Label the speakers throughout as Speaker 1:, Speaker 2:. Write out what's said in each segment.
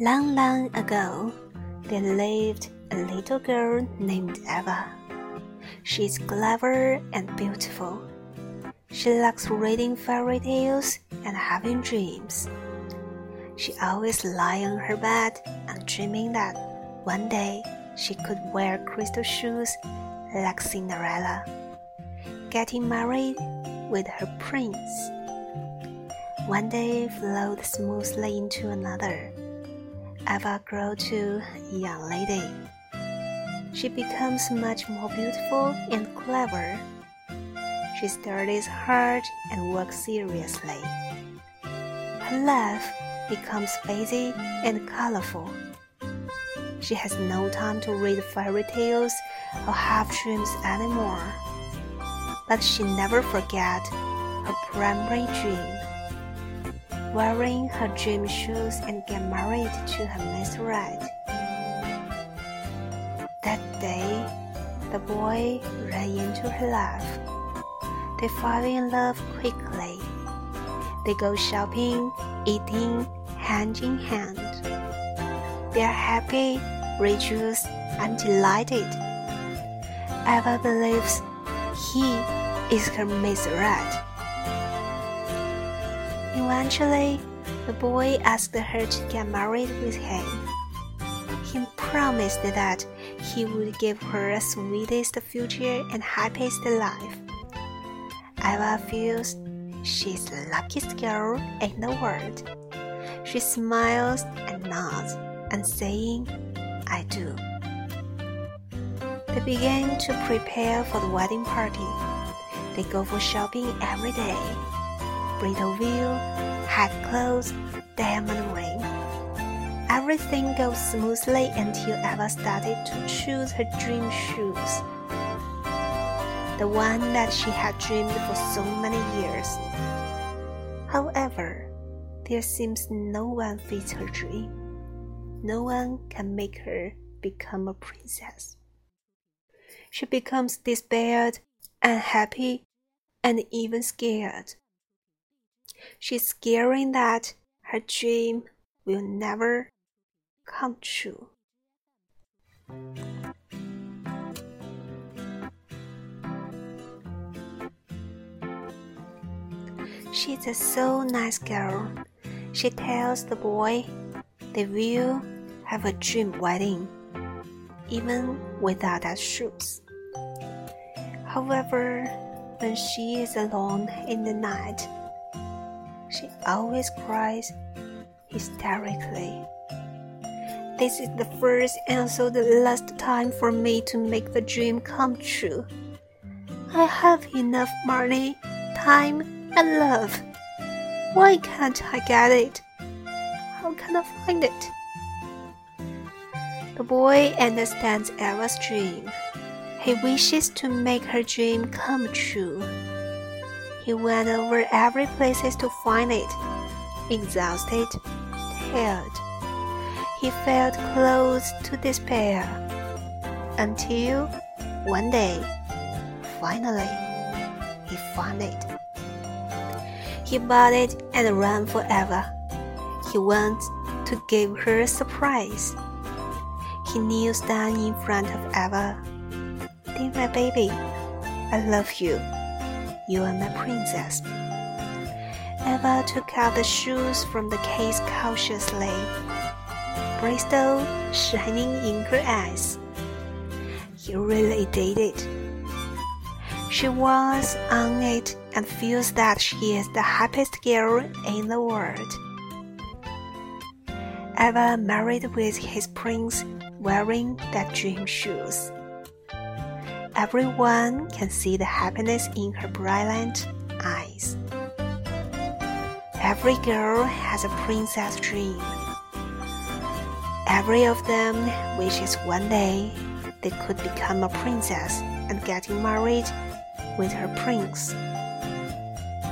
Speaker 1: Long, long ago, there lived a little girl named Eva. She's clever and beautiful. She likes reading fairy tales and having dreams. She always lie on her bed and dreaming that one day she could wear crystal shoes like Cinderella, getting married with her prince. One day flowed smoothly into another. Eva grew to a young lady. She becomes much more beautiful and clever. She studies hard and works seriously. Her life becomes busy and colorful. She has no time to read fairy tales or have dreams anymore. But she never forget her primary dream. Wearing her dream shoes and get married to her. Right. That day, the boy ran into her life. They fall in love quickly. They go shopping, eating, hand in hand. They are happy, rejoiced, and delighted. Eva believes he is her Mr. Eventually, the boy asked her to get married with him. He promised that he would give her a sweetest future and happiest life. Eva feels she's the luckiest girl in the world. She smiles and nods and saying, I do. They begin to prepare for the wedding party. They go for shopping every day. Bridal veil, hat clothes, diamond ring. Everything goes smoothly until Eva started to choose her dream shoes. The one that she had dreamed for so many years. However, there seems no one fits her dream. No one can make her become a princess. She becomes despaired, unhappy, and even scared. She's scaring that her dream will never come true. She's a so nice girl. She tells the boy they will have a dream wedding, even without their shoes. However, when she is alone in the night, she always cries hysterically. This is the first and also the last time for me to make the dream come true. I have enough money, time, and love. Why can't I get it? How can I find it? The boy understands Eva's dream. He wishes to make her dream come true. He went over every places to find it, exhausted, tired. He felt close to despair until one day, finally, he found it. He bought it and ran forever. He went to give her a surprise. He kneels down in front of Eva. Dear my baby, I love you. You are my princess. Eva took out the shoes from the case cautiously, Bristol shining in her eyes. You really did it. She was on it and feels that she is the happiest girl in the world. Eva married with his prince wearing that dream shoes. Everyone can see the happiness in her brilliant eyes. Every girl has a princess dream. Every of them wishes one day they could become a princess and getting married with her prince.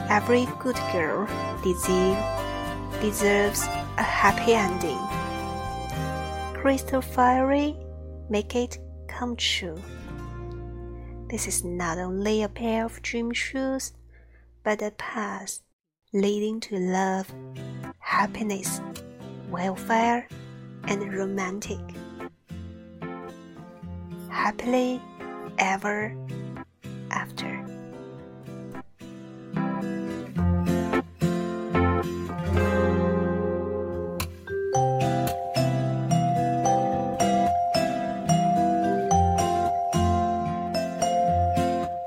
Speaker 1: Every good girl deserve, deserves a happy ending. Crystal Fairy make it come true. This is not only a pair of dream shoes, but a path leading to love, happiness, welfare, and romantic. Happily ever after.